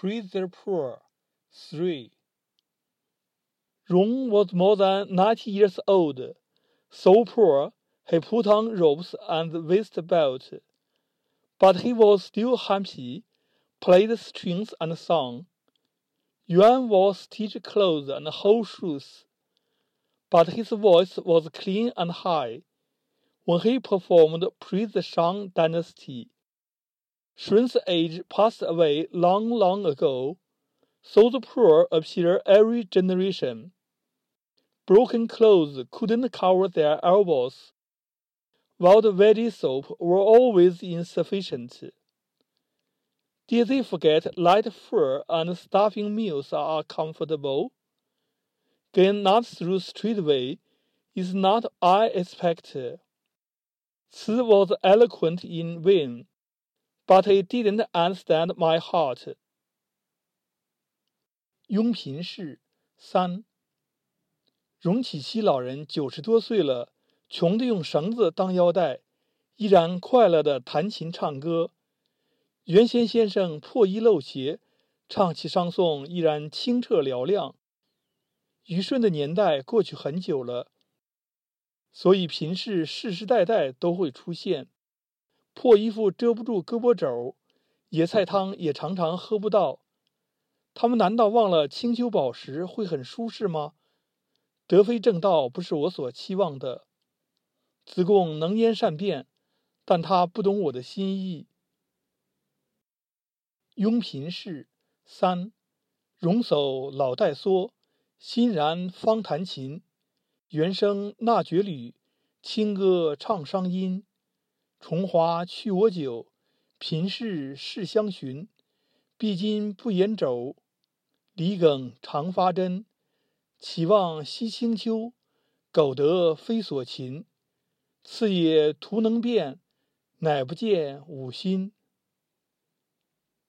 praise the poor. 3. Ron was more than ninety years old, so poor he put on robes and waist belt, but he was still happy, played strings and sung. Yuan wore stitched clothes and whole shoes, but his voice was clean and high. When he performed Praise the Shang Dynasty, Shun's age passed away long, long ago, so the poor appear every generation. Broken clothes couldn't cover their elbows, while the veggie soap were always insufficient. Did they forget light fur and stuffing meals are comfortable? Gain not through straightway is not I expect. Ci was eloquent in vain but he didn't understand my heart. 雍平氏三，荣启熙老人九十多岁了，穷的用绳子当腰带，依然快乐的弹琴唱歌。原先先生破衣漏鞋，唱起商颂依然清澈嘹亮。虞舜的年代过去很久了，所以贫士世世代代都会出现。破衣服遮不住胳膊肘，野菜汤也常常喝不到。他们难道忘了清秋饱食会很舒适吗？德非正道不是我所期望的。子贡能言善辩，但他不懂我的心意。雍平氏三，容叟老带梭，欣然方弹琴。原声那绝吕，清歌唱商音。重华去我久，贫士世相寻。毕今不言肘，李耿常发针。岂望惜清秋，苟得非所勤。次也徒能辨，乃不见吾心。